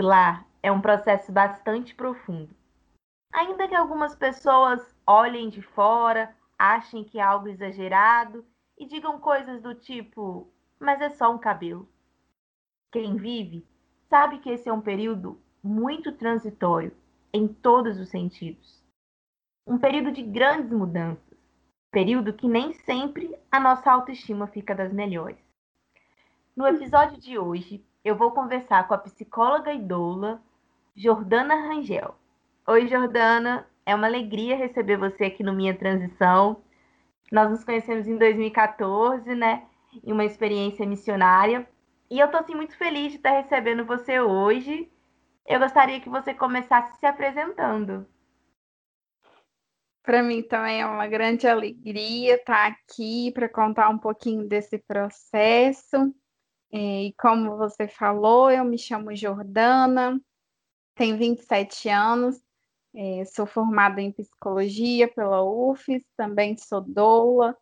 Capilar é um processo bastante profundo. Ainda que algumas pessoas olhem de fora, achem que é algo exagerado e digam coisas do tipo, mas é só um cabelo. Quem vive sabe que esse é um período muito transitório em todos os sentidos. Um período de grandes mudanças, período que nem sempre a nossa autoestima fica das melhores. No episódio de hoje, eu vou conversar com a psicóloga e doula Jordana Rangel. Oi, Jordana, é uma alegria receber você aqui no Minha Transição. Nós nos conhecemos em 2014, né, em uma experiência missionária, e eu tô assim muito feliz de estar recebendo você hoje. Eu gostaria que você começasse se apresentando. Para mim também é uma grande alegria estar aqui para contar um pouquinho desse processo. E como você falou, eu me chamo Jordana, tenho 27 anos, é, sou formada em psicologia pela UFES, também sou doula,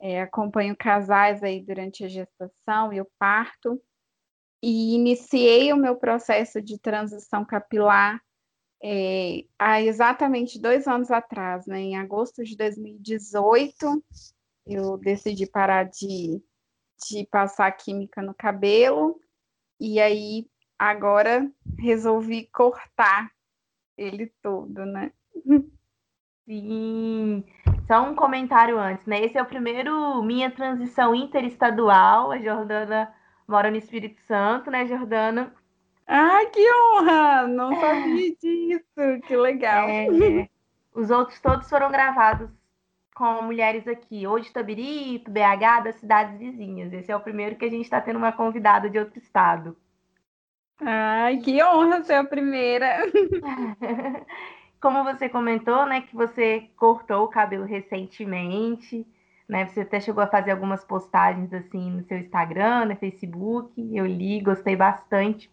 é, acompanho casais aí durante a gestação e o parto, e iniciei o meu processo de transição capilar é, há exatamente dois anos atrás, né, em agosto de 2018, eu decidi parar de de passar química no cabelo, e aí agora resolvi cortar ele todo, né? Sim. Só um comentário antes, né? Esse é o primeiro minha transição interestadual. A Jordana mora no Espírito Santo, né, Jordana? Ah, que honra! Não sabia disso. Que legal. É, os outros todos foram gravados com mulheres aqui, ou de Tabirito, BH, das cidades vizinhas. Esse é o primeiro que a gente está tendo uma convidada de outro estado. Ai, que honra ser a primeira! Como você comentou, né, que você cortou o cabelo recentemente, né? Você até chegou a fazer algumas postagens assim no seu Instagram, no Facebook. Eu li, gostei bastante.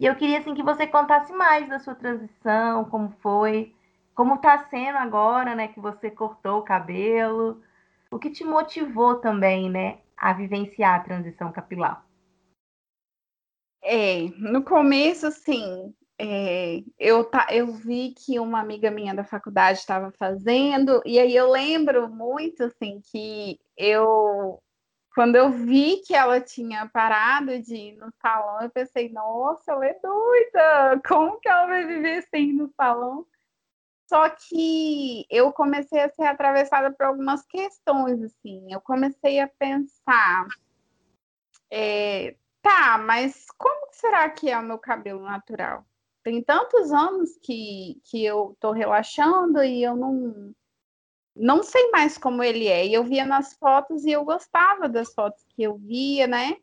E eu queria assim que você contasse mais da sua transição, como foi, como está sendo agora, né, que você cortou o cabelo? O que te motivou também, né, a vivenciar a transição capilar? É, no começo, sim, é, eu, tá, eu vi que uma amiga minha da faculdade estava fazendo, e aí eu lembro muito, assim, que eu, quando eu vi que ela tinha parado de ir no salão, eu pensei, nossa, ela é doida, como que ela vai viver sem ir no salão? Só que eu comecei a ser atravessada por algumas questões, assim. Eu comecei a pensar, é, tá, mas como será que é o meu cabelo natural? Tem tantos anos que, que eu tô relaxando e eu não, não sei mais como ele é. E eu via nas fotos e eu gostava das fotos que eu via, né?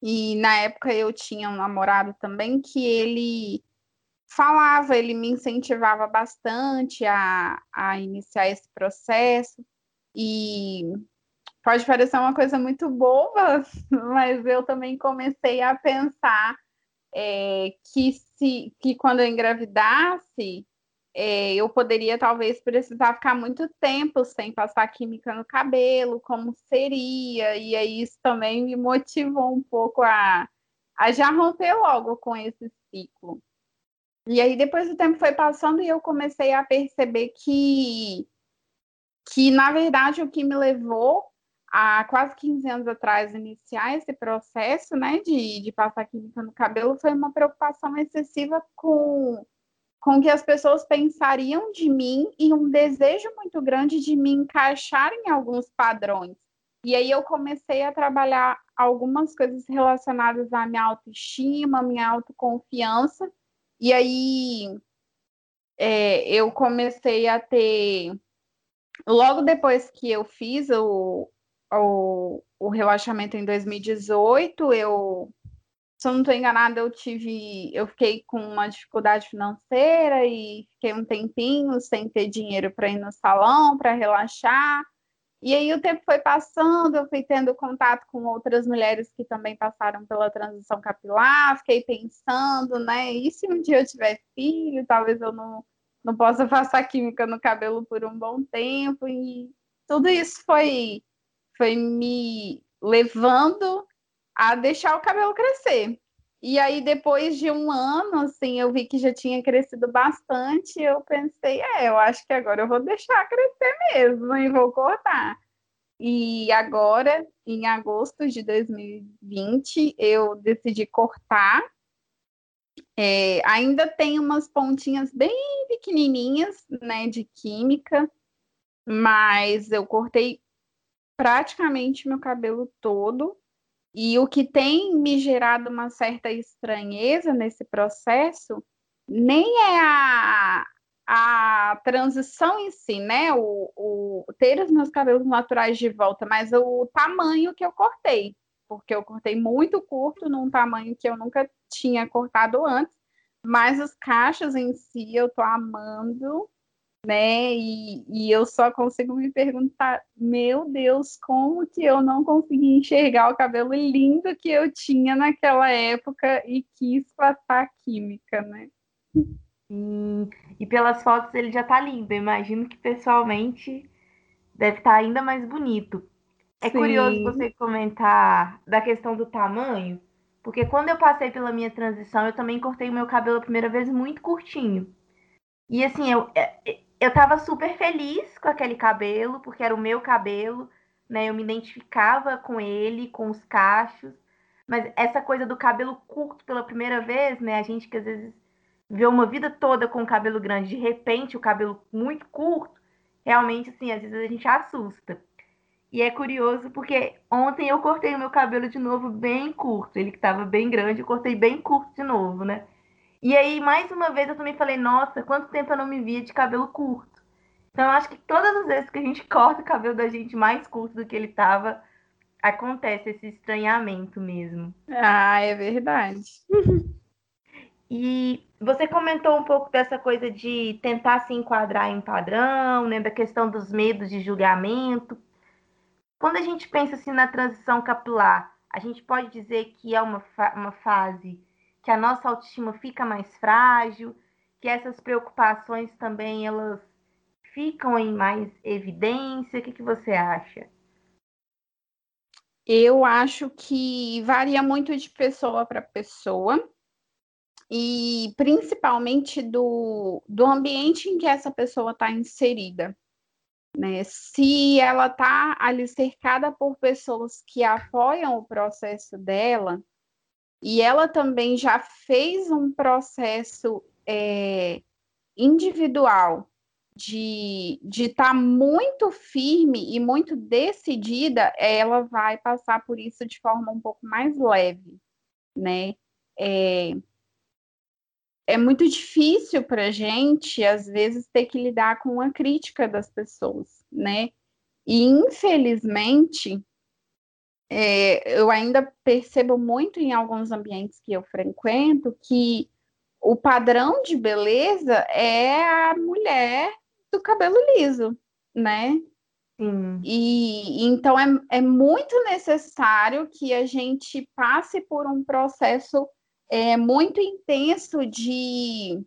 E na época eu tinha um namorado também que ele falava, ele me incentivava bastante a, a iniciar esse processo. E pode parecer uma coisa muito boba, mas eu também comecei a pensar é, que, se, que quando eu engravidasse, é, eu poderia talvez precisar ficar muito tempo sem passar química no cabelo, como seria, e aí isso também me motivou um pouco a, a já romper logo com esse ciclo. E aí depois o tempo foi passando e eu comecei a perceber que, que na verdade, o que me levou há quase 15 anos atrás iniciar esse processo, né, de, de passar química no cabelo foi uma preocupação excessiva com com o que as pessoas pensariam de mim e um desejo muito grande de me encaixar em alguns padrões. E aí eu comecei a trabalhar algumas coisas relacionadas à minha autoestima, minha autoconfiança, e aí é, eu comecei a ter. Logo depois que eu fiz o, o, o relaxamento em 2018, eu se eu não estou enganada, eu tive, eu fiquei com uma dificuldade financeira e fiquei um tempinho sem ter dinheiro para ir no salão, para relaxar. E aí o tempo foi passando, eu fui tendo contato com outras mulheres que também passaram pela transição capilar, fiquei pensando, né? E se um dia eu tiver filho, talvez eu não, não possa passar química no cabelo por um bom tempo. E tudo isso foi, foi me levando a deixar o cabelo crescer. E aí, depois de um ano, assim, eu vi que já tinha crescido bastante. Eu pensei, é, eu acho que agora eu vou deixar crescer mesmo e vou cortar. E agora, em agosto de 2020, eu decidi cortar. É, ainda tem umas pontinhas bem pequenininhas, né, de química, mas eu cortei praticamente meu cabelo todo. E o que tem me gerado uma certa estranheza nesse processo nem é a, a transição em si, né? O, o, ter os meus cabelos naturais de volta, mas o tamanho que eu cortei, porque eu cortei muito curto, num tamanho que eu nunca tinha cortado antes, mas os cachos em si eu tô amando né? E, e eu só consigo me perguntar, meu Deus, como que eu não consegui enxergar o cabelo lindo que eu tinha naquela época e quis passar química, né? Hum, e pelas fotos ele já tá lindo. Eu imagino que pessoalmente deve estar tá ainda mais bonito. É Sim. curioso você comentar da questão do tamanho, porque quando eu passei pela minha transição, eu também cortei o meu cabelo a primeira vez muito curtinho. E assim, eu, é, é, eu tava super feliz com aquele cabelo, porque era o meu cabelo, né? Eu me identificava com ele, com os cachos. Mas essa coisa do cabelo curto pela primeira vez, né? A gente que às vezes vê uma vida toda com o cabelo grande, de repente o cabelo muito curto, realmente, assim, às vezes a gente assusta. E é curioso porque ontem eu cortei o meu cabelo de novo bem curto. Ele que estava bem grande, eu cortei bem curto de novo, né? E aí, mais uma vez, eu também falei, nossa, quanto tempo eu não me via de cabelo curto. Então, eu acho que todas as vezes que a gente corta o cabelo da gente mais curto do que ele tava, acontece esse estranhamento mesmo. Ah, é verdade. e você comentou um pouco dessa coisa de tentar se enquadrar em padrão, né, da questão dos medos de julgamento. Quando a gente pensa assim na transição capilar, a gente pode dizer que é uma, fa uma fase que a nossa autoestima fica mais frágil, que essas preocupações também elas ficam em mais evidência. O que, que você acha? Eu acho que varia muito de pessoa para pessoa e principalmente do, do ambiente em que essa pessoa está inserida. Né? Se ela está ali cercada por pessoas que apoiam o processo dela, e ela também já fez um processo é, individual de estar tá muito firme e muito decidida, ela vai passar por isso de forma um pouco mais leve, né? É, é muito difícil para a gente, às vezes, ter que lidar com a crítica das pessoas, né? E, infelizmente, é, eu ainda percebo muito em alguns ambientes que eu frequento que o padrão de beleza é a mulher do cabelo liso, né? Sim. E então é, é muito necessário que a gente passe por um processo é, muito intenso de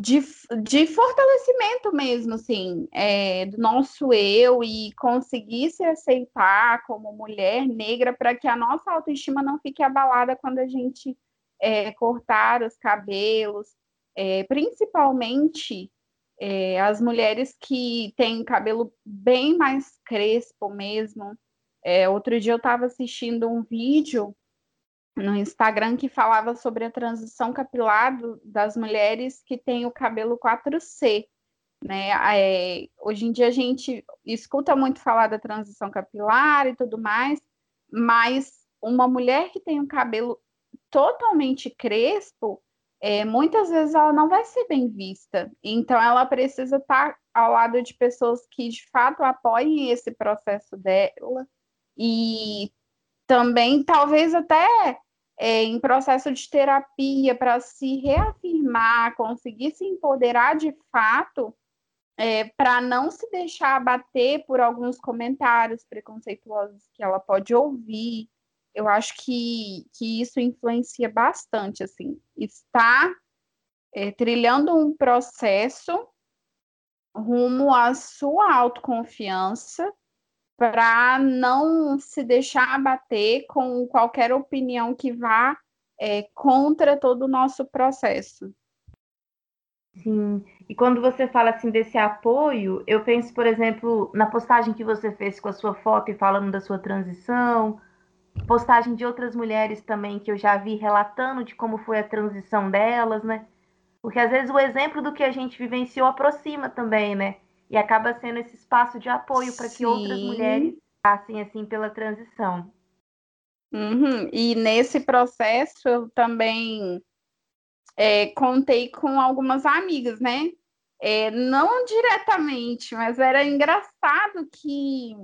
de, de fortalecimento mesmo, assim, é, do nosso eu e conseguir se aceitar como mulher negra para que a nossa autoestima não fique abalada quando a gente é, cortar os cabelos, é, principalmente é, as mulheres que têm cabelo bem mais crespo mesmo. É, outro dia eu estava assistindo um vídeo no Instagram que falava sobre a transição capilar do, das mulheres que têm o cabelo 4C. Né? É, hoje em dia a gente escuta muito falar da transição capilar e tudo mais, mas uma mulher que tem um cabelo totalmente crespo, é, muitas vezes ela não vai ser bem vista. Então ela precisa estar ao lado de pessoas que de fato apoiem esse processo dela e também talvez até é, em processo de terapia para se reafirmar, conseguir se empoderar de fato, é, para não se deixar abater por alguns comentários preconceituosos que ela pode ouvir. Eu acho que, que isso influencia bastante, assim, está é, trilhando um processo rumo à sua autoconfiança para não se deixar abater com qualquer opinião que vá é, contra todo o nosso processo. Sim, e quando você fala assim desse apoio, eu penso, por exemplo, na postagem que você fez com a sua foto e falando da sua transição, postagem de outras mulheres também que eu já vi relatando de como foi a transição delas, né? Porque às vezes o exemplo do que a gente vivenciou aproxima também, né? E acaba sendo esse espaço de apoio para que outras mulheres passem assim pela transição. Uhum. E nesse processo eu também é, contei com algumas amigas, né? É, não diretamente, mas era engraçado que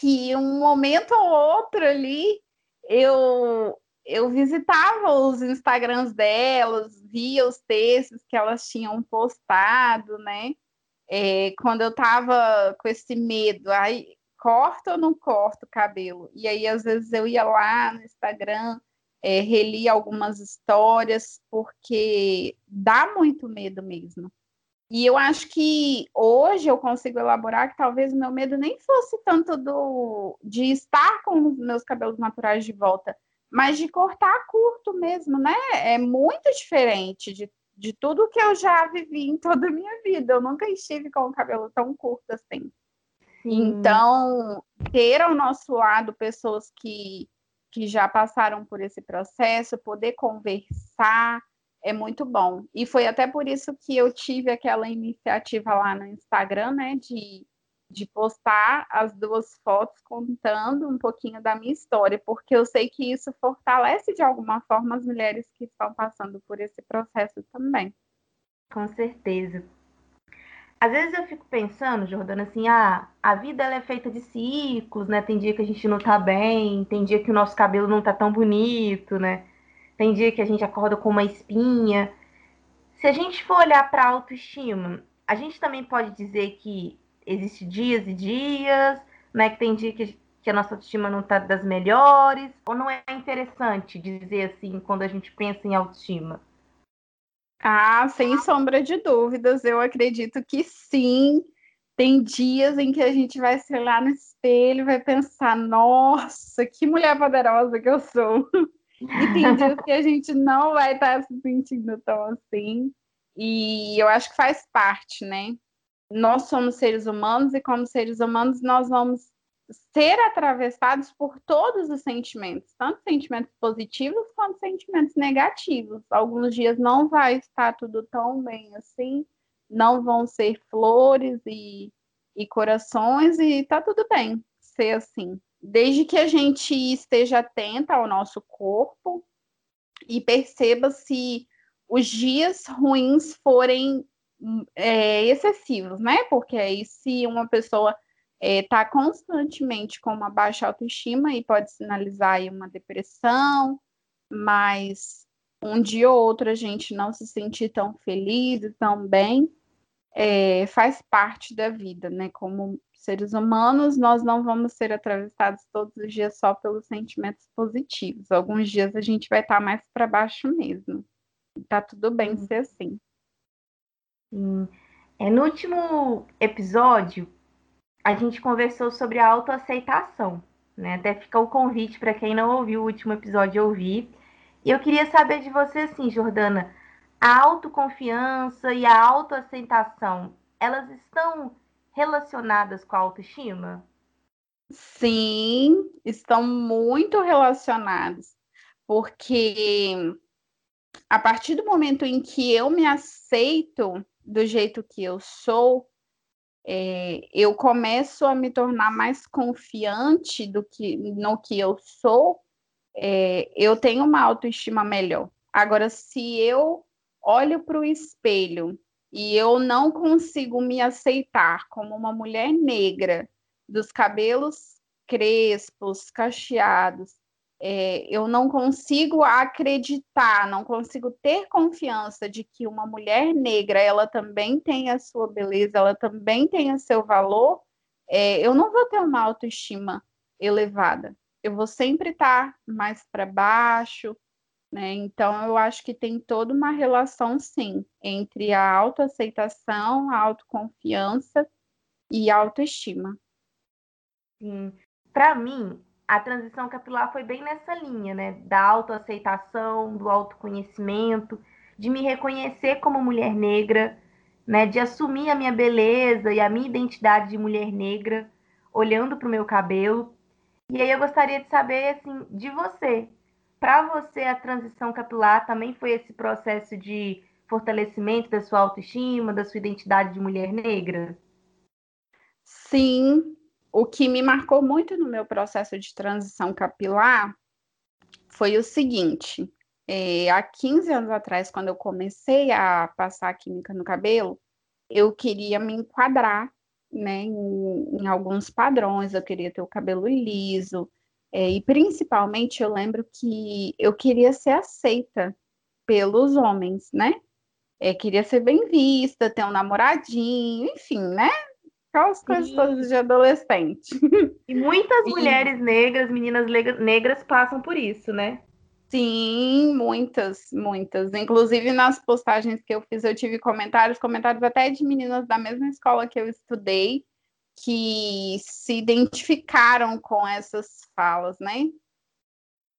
que um momento ou outro ali eu eu visitava os Instagrams delas, via os textos que elas tinham postado, né? É, quando eu tava com esse medo, aí corta ou não corta o cabelo? E aí, às vezes, eu ia lá no Instagram, é, algumas histórias, porque dá muito medo mesmo. E eu acho que hoje eu consigo elaborar que talvez o meu medo nem fosse tanto do de estar com os meus cabelos naturais de volta, mas de cortar curto mesmo, né? É muito diferente de, de tudo que eu já vivi em toda a minha vida. Eu nunca estive com o cabelo tão curto assim. Sim. Então, ter ao nosso lado pessoas que, que já passaram por esse processo, poder conversar, é muito bom. E foi até por isso que eu tive aquela iniciativa lá no Instagram, né, de, de postar as duas fotos contando um pouquinho da minha história, porque eu sei que isso fortalece de alguma forma as mulheres que estão passando por esse processo também. Com certeza. Às vezes eu fico pensando, Jordana, assim, ah, a vida ela é feita de ciclos, né? Tem dia que a gente não tá bem, tem dia que o nosso cabelo não tá tão bonito, né? tem dia que a gente acorda com uma espinha. Se a gente for olhar para a autoestima, a gente também pode dizer que existe dias e dias, né? Que tem dia que, que a nossa autoestima não está das melhores, ou não é interessante dizer assim quando a gente pensa em autoestima? Ah, sem sombra de dúvidas, eu acredito que sim. Tem dias em que a gente vai se olhar no espelho vai pensar: nossa, que mulher poderosa que eu sou. E tem dias que a gente não vai estar se sentindo tão assim. E eu acho que faz parte, né? Nós somos seres humanos e, como seres humanos, nós vamos ser atravessados por todos os sentimentos, tanto sentimentos positivos quanto sentimentos negativos. Alguns dias não vai estar tudo tão bem assim, não vão ser flores e, e corações, e tá tudo bem ser assim desde que a gente esteja atenta ao nosso corpo e perceba se os dias ruins forem é, excessivos, né? Porque aí, se uma pessoa está é, constantemente com uma baixa autoestima e pode sinalizar aí uma depressão, mas um dia ou outro a gente não se sentir tão feliz e tão bem, é, faz parte da vida, né? Como seres humanos, nós não vamos ser atravessados todos os dias só pelos sentimentos positivos. Alguns dias a gente vai estar mais para baixo mesmo. Tá tudo bem hum. ser assim. Sim. É, no último episódio, a gente conversou sobre a autoaceitação. Né? Até fica o convite para quem não ouviu o último episódio ouvir. E eu queria saber de você, assim, Jordana, a autoconfiança e a autoaceitação, elas estão relacionadas com a autoestima? Sim, estão muito relacionadas, porque a partir do momento em que eu me aceito do jeito que eu sou, é, eu começo a me tornar mais confiante do que no que eu sou, é, eu tenho uma autoestima melhor. Agora, se eu olho para o espelho e eu não consigo me aceitar como uma mulher negra, dos cabelos crespos, cacheados, é, eu não consigo acreditar, não consigo ter confiança de que uma mulher negra ela também tem a sua beleza, ela também tem o seu valor, é, eu não vou ter uma autoestima elevada. Eu vou sempre estar mais para baixo, né? Então eu acho que tem toda uma relação, sim, entre a autoaceitação, a autoconfiança e a autoestima. Sim. Para mim, a transição capilar foi bem nessa linha, né? Da autoaceitação, do autoconhecimento, de me reconhecer como mulher negra, né? De assumir a minha beleza e a minha identidade de mulher negra, olhando para o meu cabelo. E aí eu gostaria de saber, assim, de você. Para você, a transição capilar também foi esse processo de fortalecimento da sua autoestima, da sua identidade de mulher negra? Sim, o que me marcou muito no meu processo de transição capilar foi o seguinte: é, há 15 anos atrás, quando eu comecei a passar química no cabelo, eu queria me enquadrar né, em, em alguns padrões, eu queria ter o cabelo liso, é, e principalmente eu lembro que eu queria ser aceita pelos homens, né? É, queria ser bem vista, ter um namoradinho, enfim, né? Aquelas coisas todas de adolescente. E muitas e... mulheres negras, meninas negras, passam por isso, né? Sim, muitas, muitas. Inclusive nas postagens que eu fiz, eu tive comentários, comentários até de meninas da mesma escola que eu estudei, que se identificaram com essas falas, né?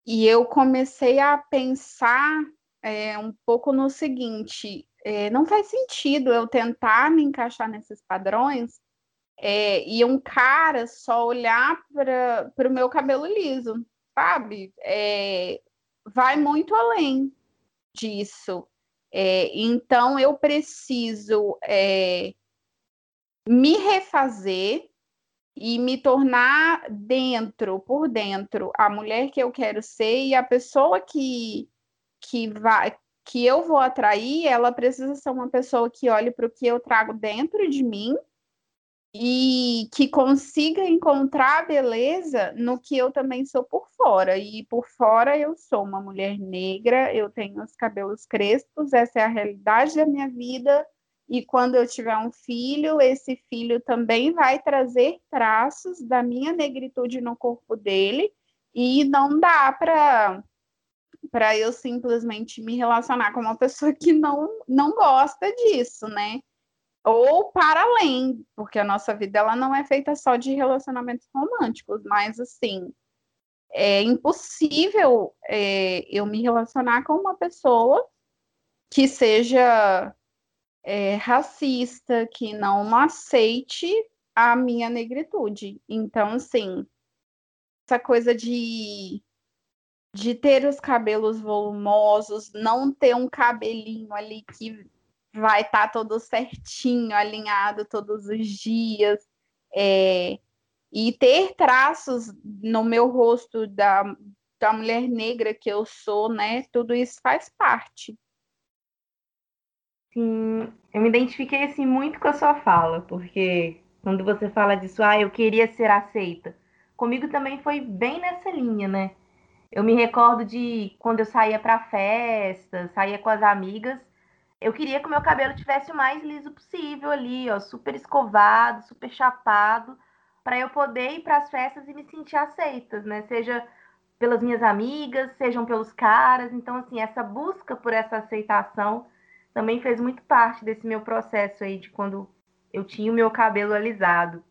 E eu comecei a pensar é, um pouco no seguinte: é, não faz sentido eu tentar me encaixar nesses padrões é, e um cara só olhar para o meu cabelo liso, sabe? É, vai muito além disso. É, então, eu preciso é, me refazer e me tornar dentro, por dentro, a mulher que eu quero ser e a pessoa que, que vai que eu vou atrair, ela precisa ser uma pessoa que olhe para o que eu trago dentro de mim e que consiga encontrar beleza no que eu também sou por fora. E por fora eu sou uma mulher negra, eu tenho os cabelos crespos, essa é a realidade da minha vida. E quando eu tiver um filho, esse filho também vai trazer traços da minha negritude no corpo dele, e não dá para para eu simplesmente me relacionar com uma pessoa que não não gosta disso, né? Ou para além, porque a nossa vida ela não é feita só de relacionamentos românticos, mas assim é impossível é, eu me relacionar com uma pessoa que seja é, racista, que não aceite a minha negritude. Então, assim, essa coisa de de ter os cabelos volumosos, não ter um cabelinho ali que vai estar tá todo certinho, alinhado todos os dias. É, e ter traços no meu rosto da, da mulher negra que eu sou, né? Tudo isso faz parte. Sim, eu me identifiquei assim muito com a sua fala, porque quando você fala disso, ah, eu queria ser aceita, comigo também foi bem nessa linha, né? Eu me recordo de quando eu saía para festa, saía com as amigas, eu queria que o meu cabelo tivesse o mais liso possível ali, ó, super escovado, super chapado, para eu poder ir para as festas e me sentir aceitas, né? Seja pelas minhas amigas, sejam pelos caras. Então, assim, essa busca por essa aceitação também fez muito parte desse meu processo aí de quando eu tinha o meu cabelo alisado.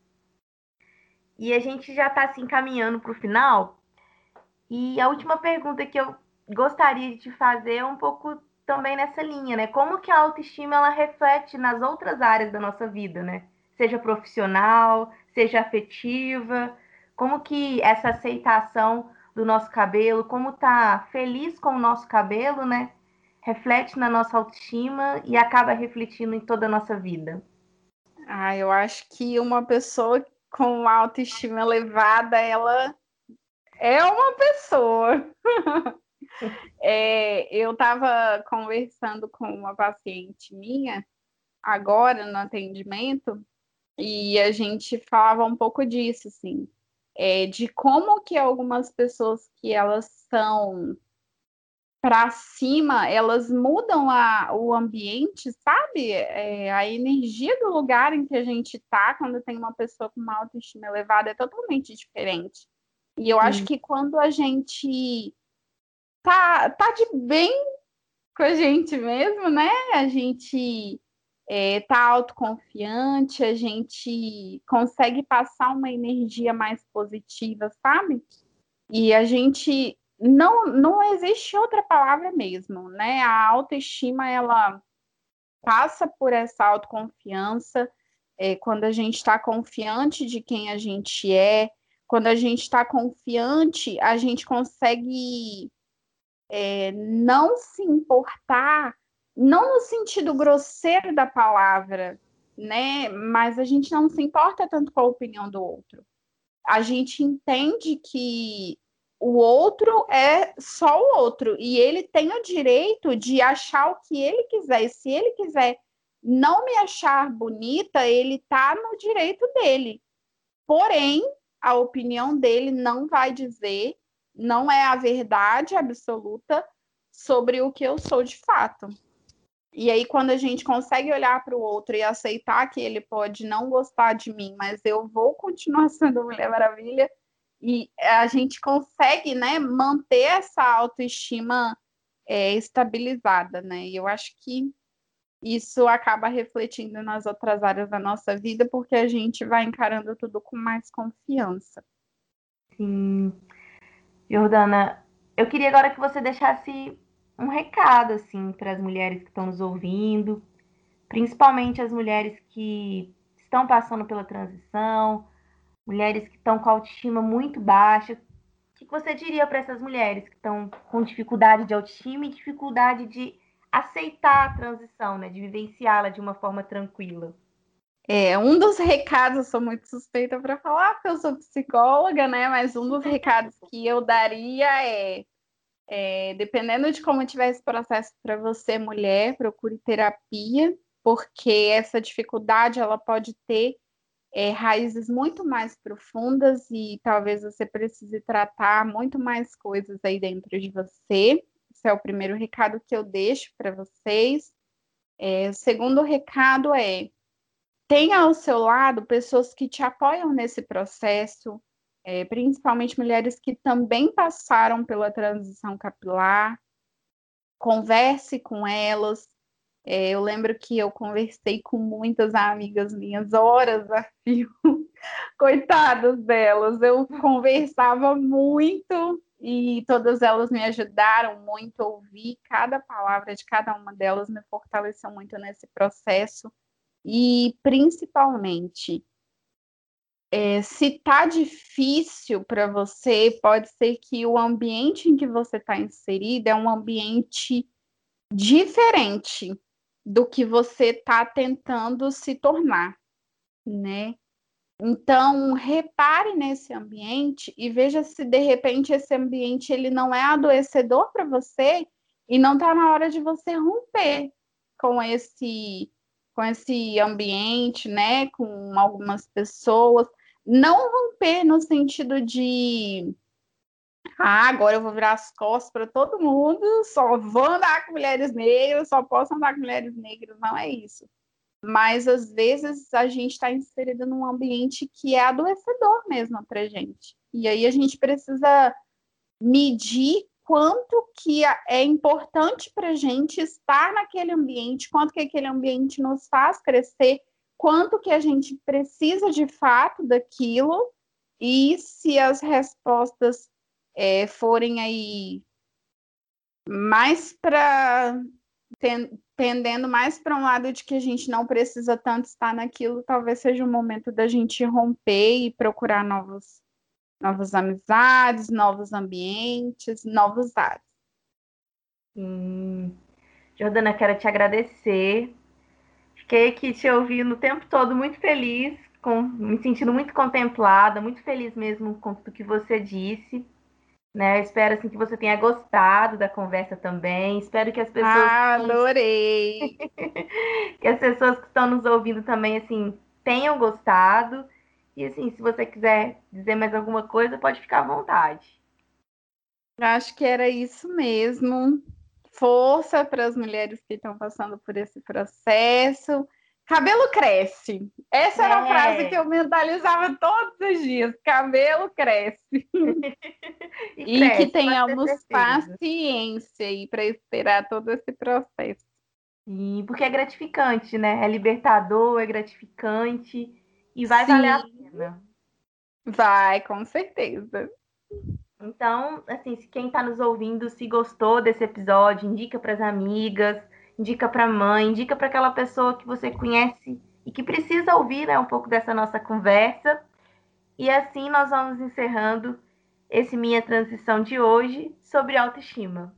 E a gente já está se encaminhando para o final. E a última pergunta que eu gostaria de te fazer é um pouco também nessa linha, né? Como que a autoestima ela reflete nas outras áreas da nossa vida, né? Seja profissional, seja afetiva, como que essa aceitação do nosso cabelo, como tá feliz com o nosso cabelo, né? Reflete na nossa autoestima e acaba refletindo em toda a nossa vida. Ah, eu acho que uma pessoa com autoestima elevada, ela é uma pessoa. É, eu estava conversando com uma paciente minha, agora no atendimento, e a gente falava um pouco disso, assim. é, de como que algumas pessoas que elas são para cima, elas mudam a, o ambiente, sabe? É, a energia do lugar em que a gente está quando tem uma pessoa com uma autoestima elevada é totalmente diferente. E eu Sim. acho que quando a gente tá, tá de bem com a gente mesmo, né? A gente é, tá autoconfiante, a gente consegue passar uma energia mais positiva, sabe? E a gente não não existe outra palavra mesmo, né? A autoestima ela passa por essa autoconfiança é, quando a gente está confiante de quem a gente é, quando a gente está confiante, a gente consegue é, não se importar não no sentido grosseiro da palavra, né? Mas a gente não se importa tanto com a opinião do outro. A gente entende que o outro é só o outro e ele tem o direito de achar o que ele quiser. E se ele quiser não me achar bonita, ele tá no direito dele. Porém, a opinião dele não vai dizer, não é a verdade absoluta sobre o que eu sou de fato. E aí, quando a gente consegue olhar para o outro e aceitar que ele pode não gostar de mim, mas eu vou continuar sendo Mulher Maravilha, e a gente consegue né, manter essa autoestima é, estabilizada, né? E eu acho que isso acaba refletindo nas outras áreas da nossa vida, porque a gente vai encarando tudo com mais confiança. Sim. Jordana, eu queria agora que você deixasse um recado assim para as mulheres que estão nos ouvindo, principalmente as mulheres que estão passando pela transição, mulheres que estão com autoestima muito baixa. O que você diria para essas mulheres que estão com dificuldade de autoestima e dificuldade de aceitar a transição, né, de vivenciá-la de uma forma tranquila? É, um dos recados, sou muito suspeita para falar, porque eu sou psicóloga, né? Mas um dos recados que eu daria é é, dependendo de como tiver esse processo para você, mulher, procure terapia, porque essa dificuldade ela pode ter é, raízes muito mais profundas e talvez você precise tratar muito mais coisas aí dentro de você. Esse é o primeiro recado que eu deixo para vocês. É, o segundo recado é tenha ao seu lado pessoas que te apoiam nesse processo, é, principalmente mulheres que também passaram pela transição capilar. Converse com elas. É, eu lembro que eu conversei com muitas amigas minhas, horas a fio, coitadas delas. Eu conversava muito e todas elas me ajudaram muito. Ouvir cada palavra de cada uma delas me fortaleceu muito nesse processo. E principalmente, é, se tá difícil para você, pode ser que o ambiente em que você está inserida é um ambiente diferente do que você está tentando se tornar, né? Então, repare nesse ambiente e veja se de repente esse ambiente ele não é adoecedor para você e não está na hora de você romper com esse com esse ambiente, né, com algumas pessoas, não romper no sentido de ah, agora eu vou virar as costas para todo mundo, só vou andar com mulheres negras, só posso andar com mulheres negras, não é isso. Mas às vezes a gente está inserido num ambiente que é adoecedor mesmo para gente. E aí a gente precisa medir quanto que é importante para gente estar naquele ambiente, quanto que aquele ambiente nos faz crescer, quanto que a gente precisa de fato daquilo. E se as respostas é, forem aí mais para tendendo mais para um lado de que a gente não precisa tanto estar naquilo, talvez seja o momento da gente romper e procurar novos, novas amizades, novos ambientes, novos ares. Hum. Jordana, quero te agradecer Fiquei aqui te ouvindo o tempo todo muito feliz, com, me sentindo muito contemplada, muito feliz mesmo com tudo que você disse. Né? espero assim, que você tenha gostado da conversa também. Espero que as pessoas. Ah, adorei! que as pessoas que estão nos ouvindo também assim tenham gostado E assim, se você quiser dizer mais alguma coisa, pode ficar à vontade. Acho que era isso mesmo. Força para as mulheres que estão passando por esse processo. Cabelo cresce. Essa era a frase que eu mentalizava todos os dias. Cabelo cresce. e, e cresce, que tenhamos paciência aí para esperar todo esse processo. Sim, porque é gratificante, né? É libertador, é gratificante e vai Sim. valer a pena. Vai, com certeza. Então, assim, quem está nos ouvindo, se gostou desse episódio, indica para as amigas indica para a mãe, indica para aquela pessoa que você conhece e que precisa ouvir né, um pouco dessa nossa conversa. E assim nós vamos encerrando esse minha transição de hoje sobre autoestima.